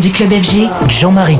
Du club FG, Jean-Marie.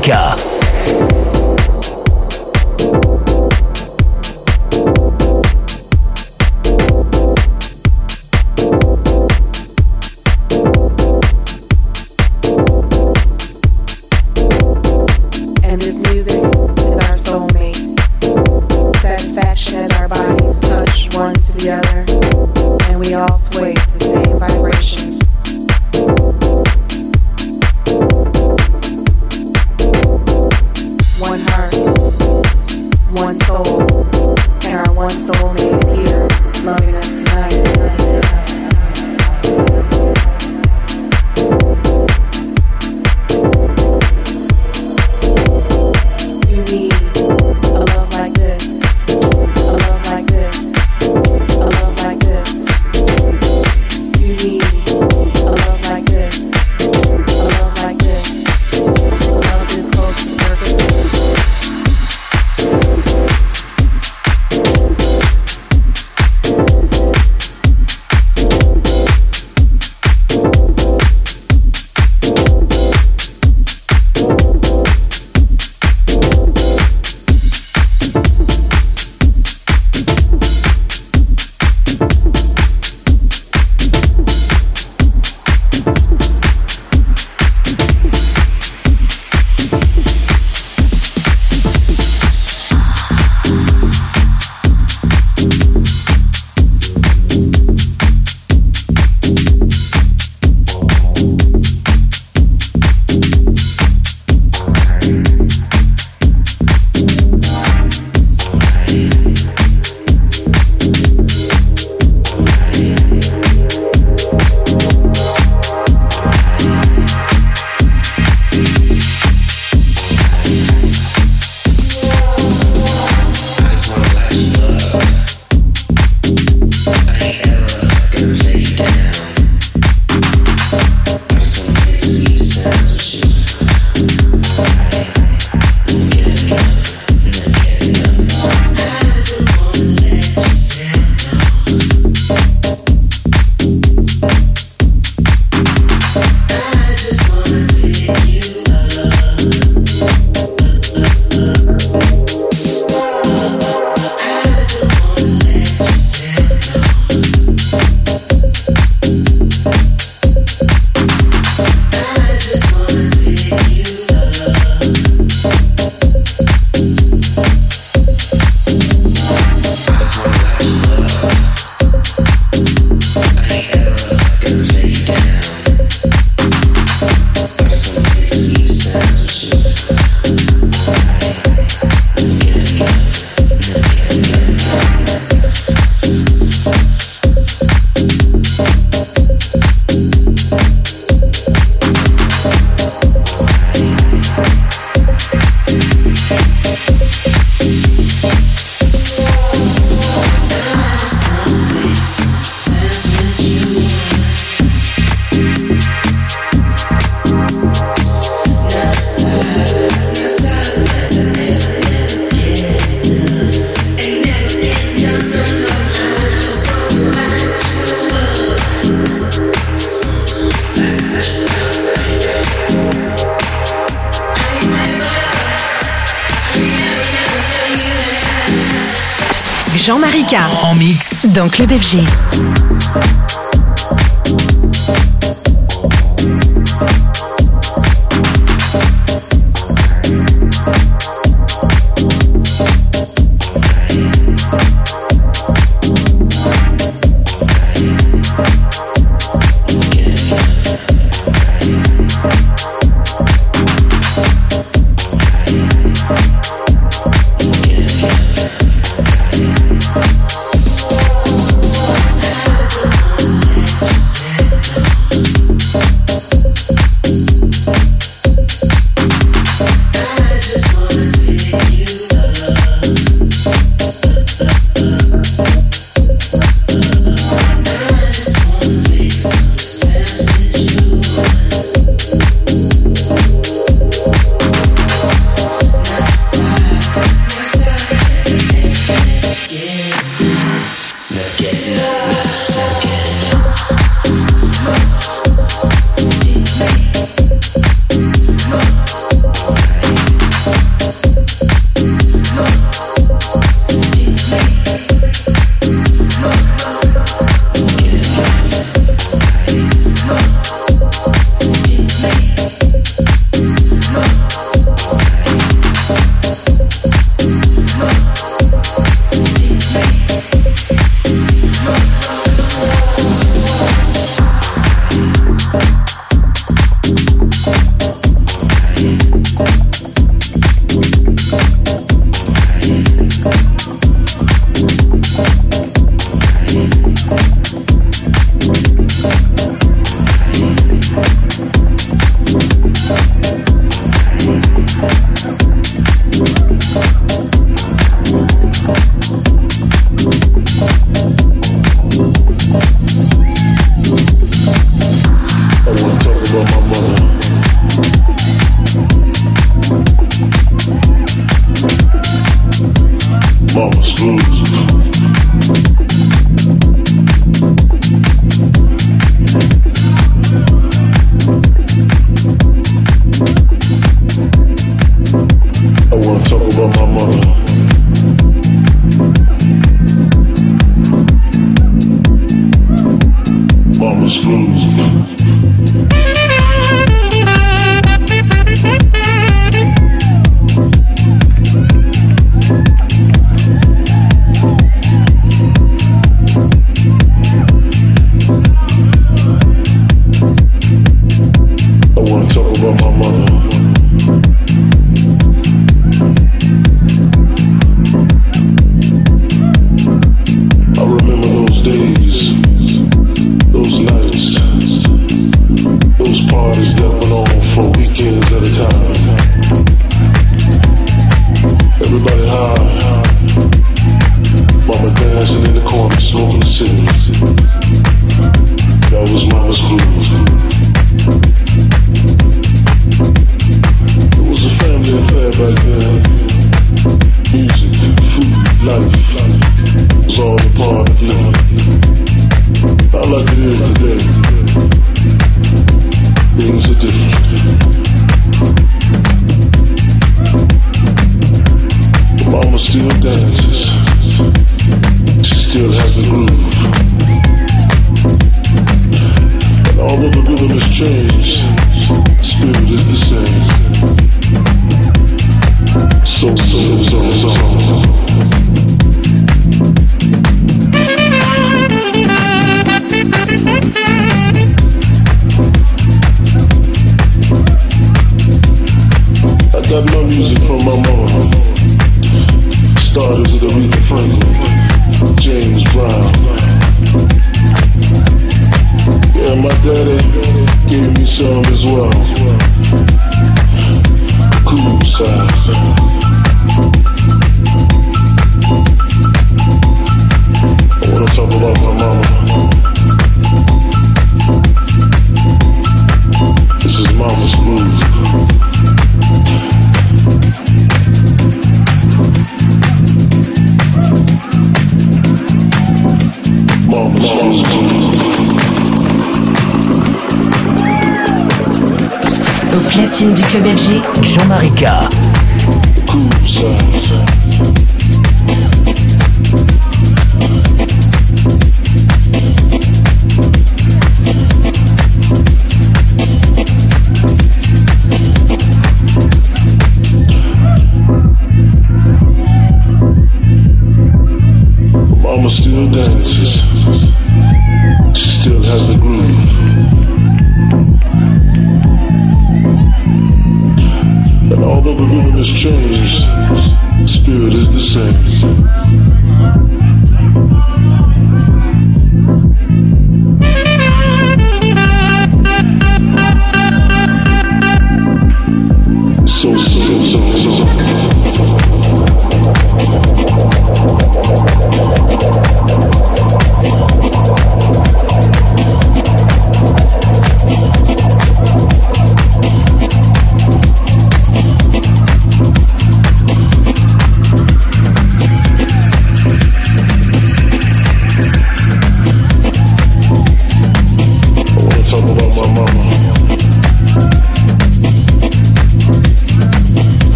En mix. Dans Club FG.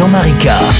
Jean-Marie K.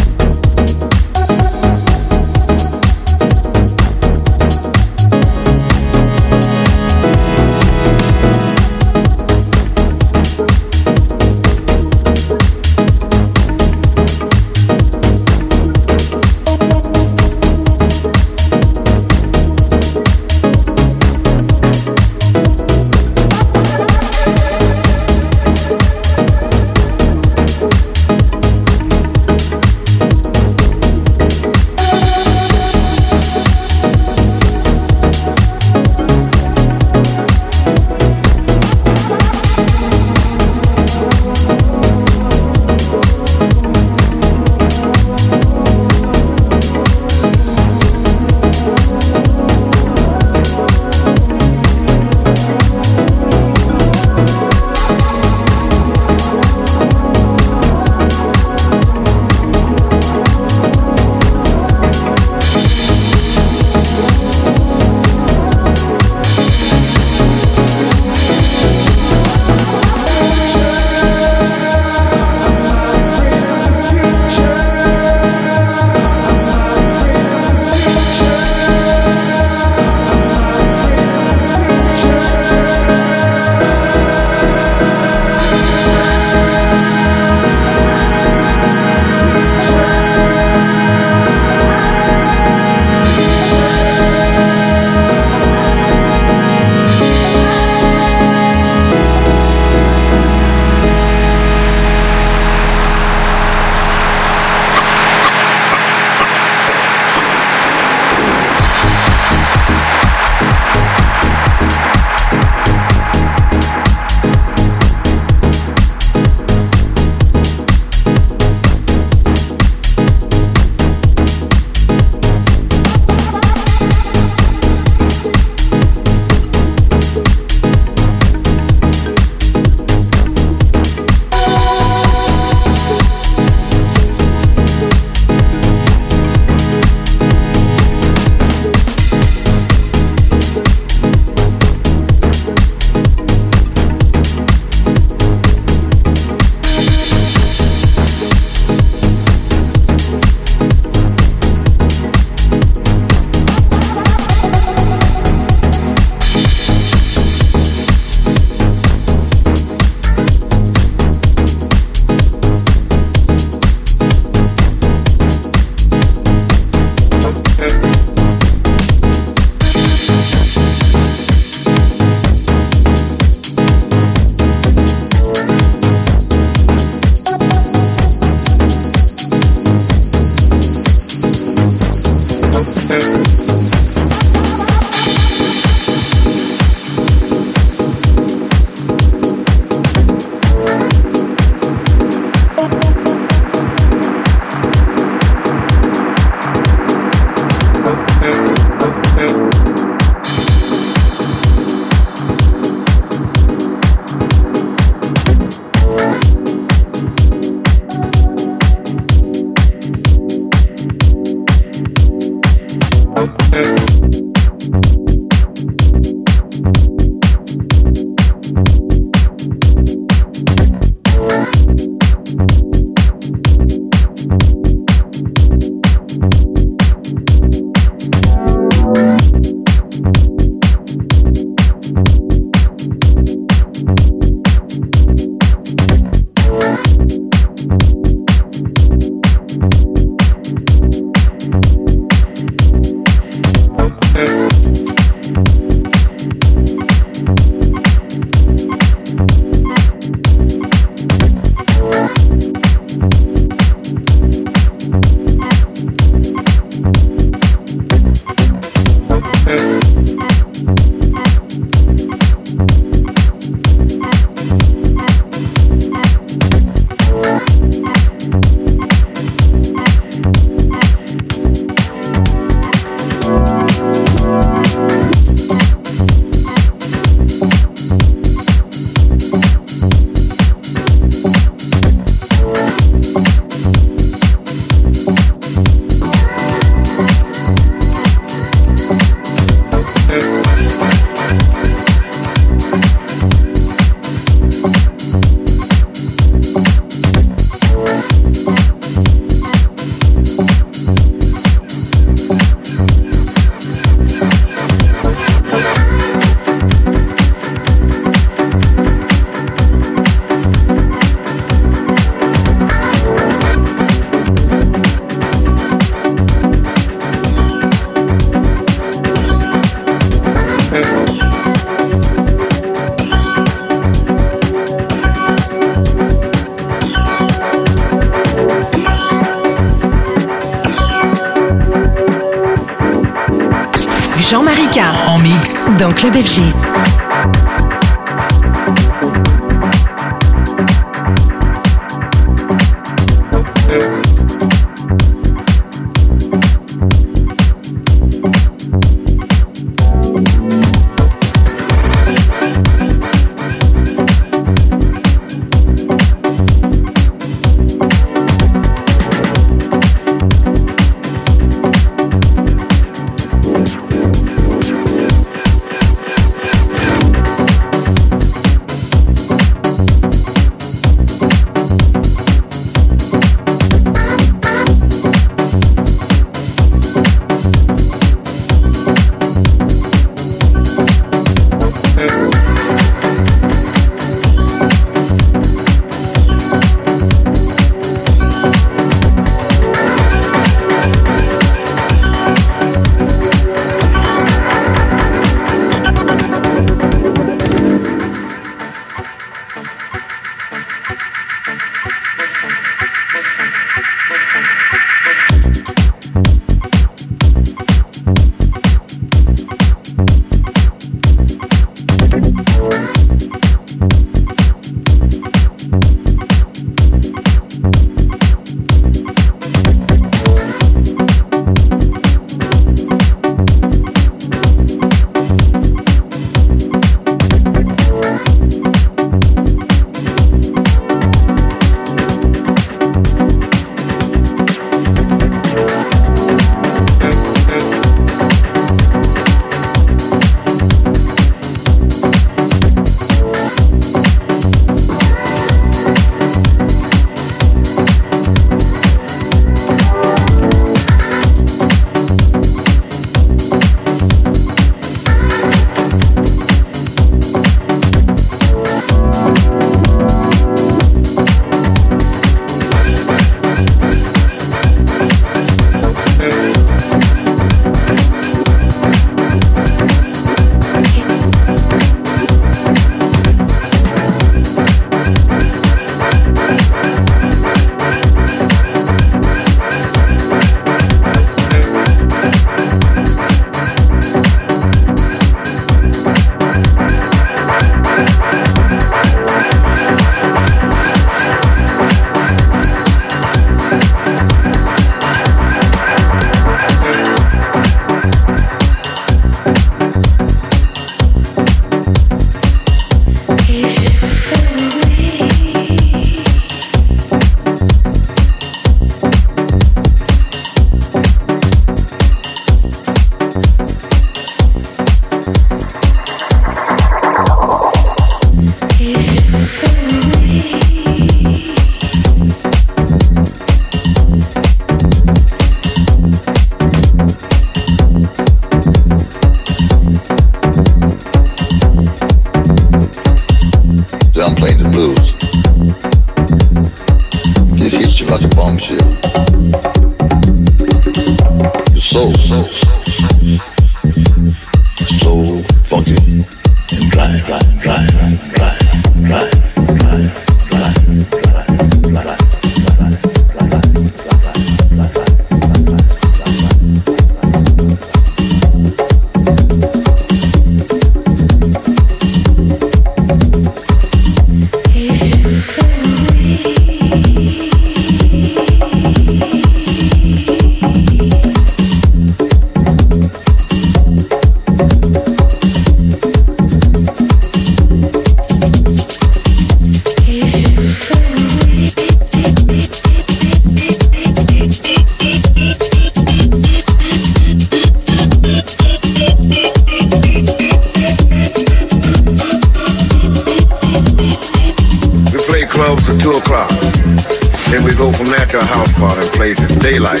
your house party and plays in daylight,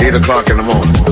8 o'clock in the morning.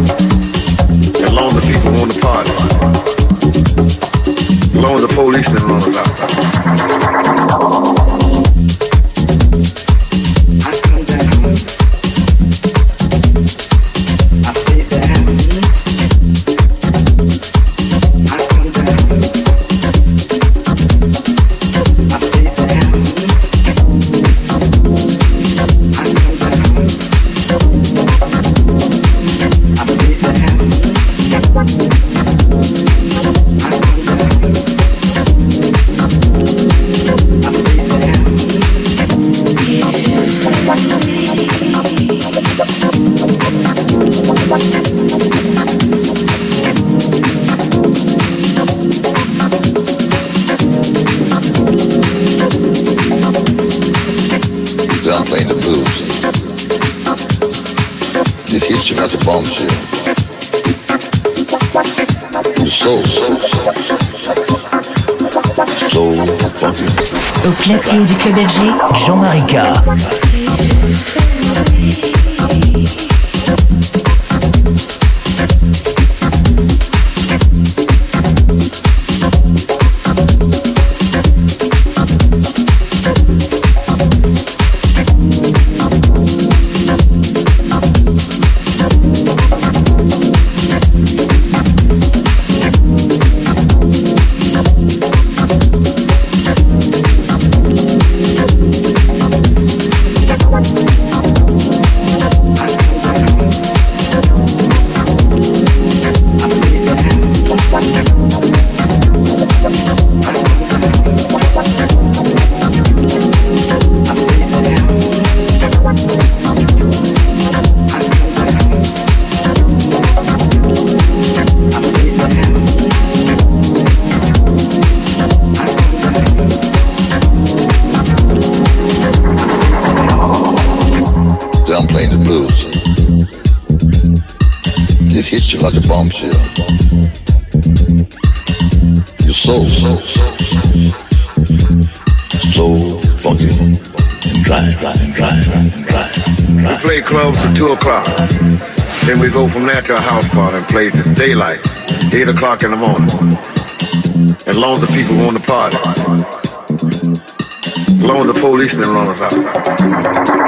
part and played the daylight, 8 o'clock in the morning. As long as the people want to party. As long as the police didn't run us out.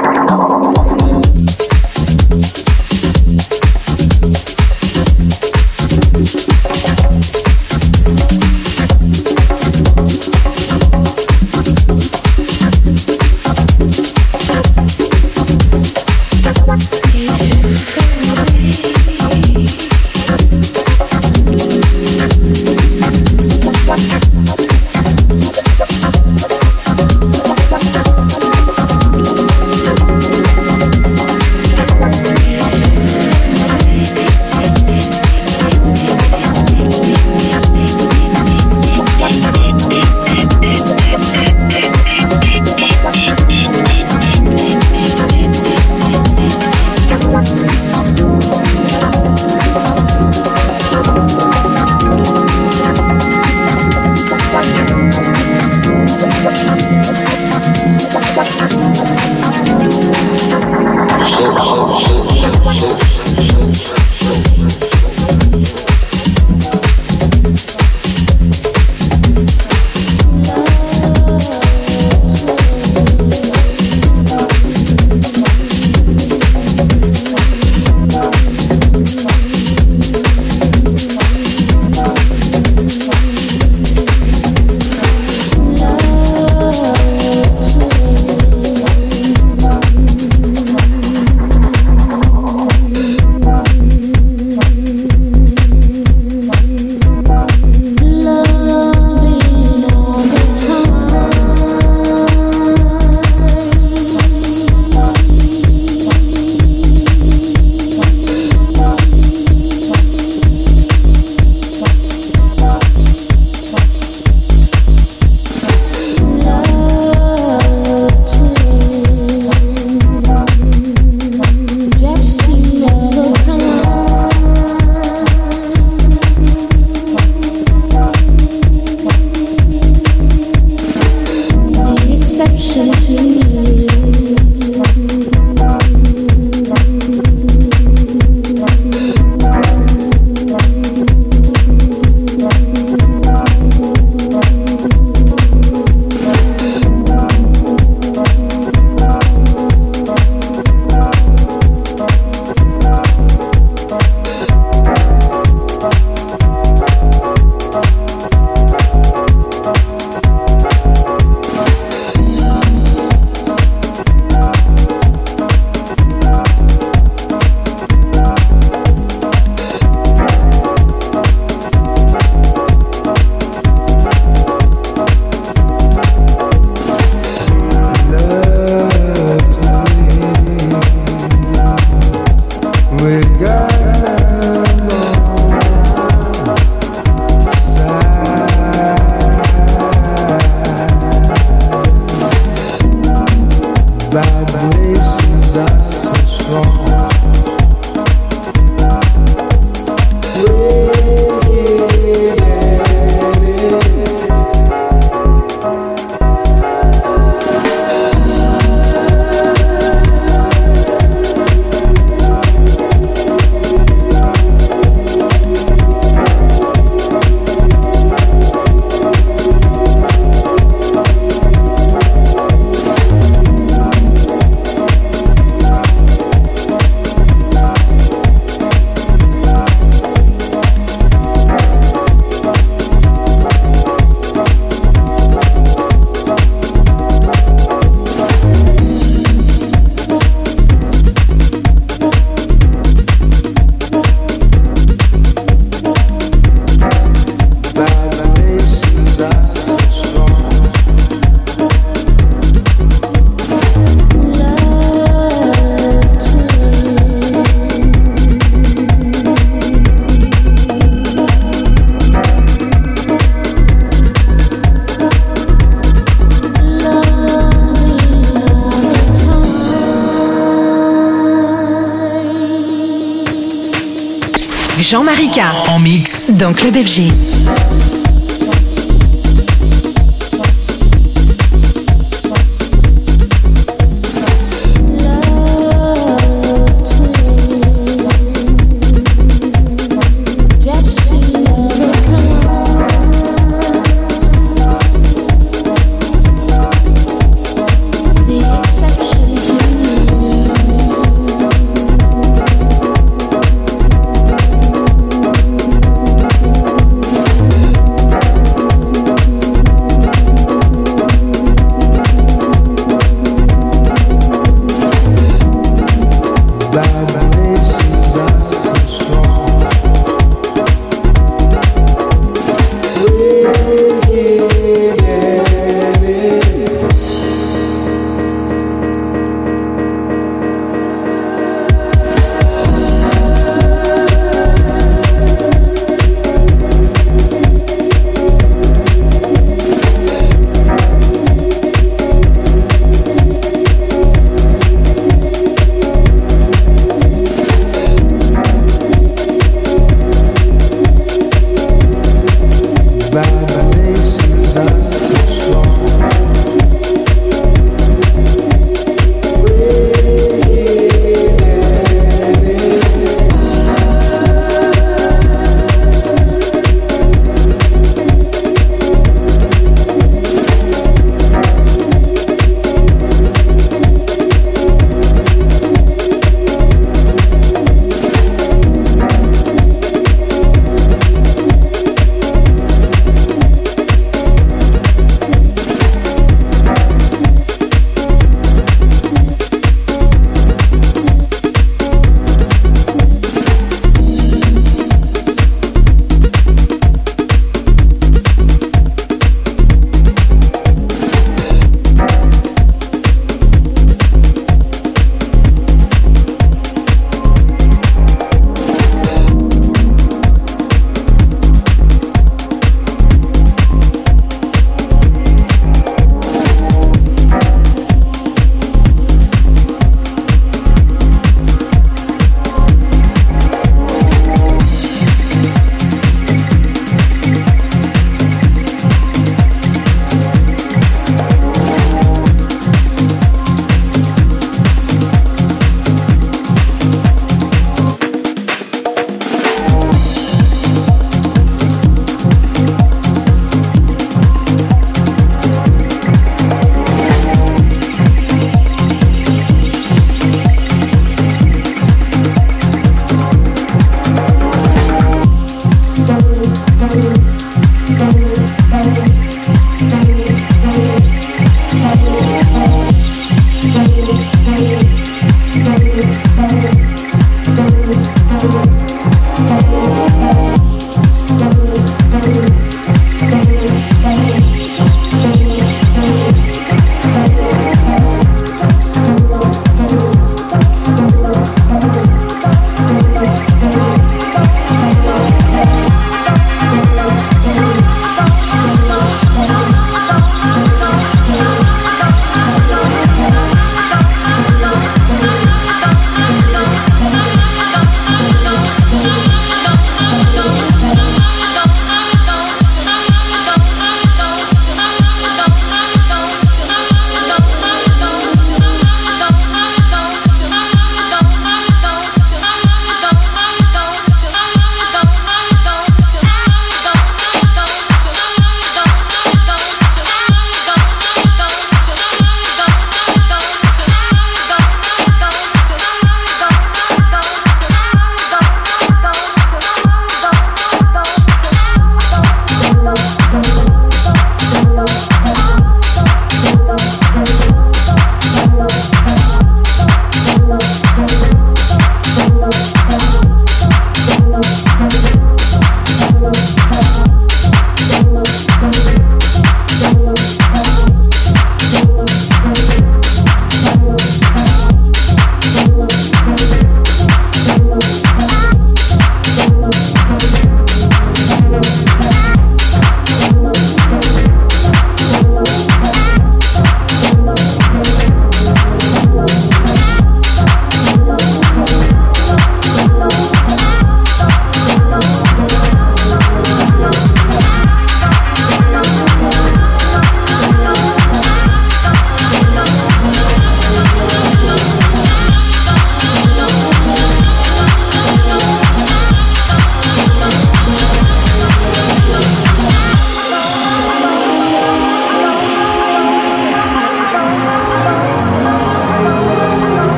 Jean-Marie K. En mix. Dans Club FG.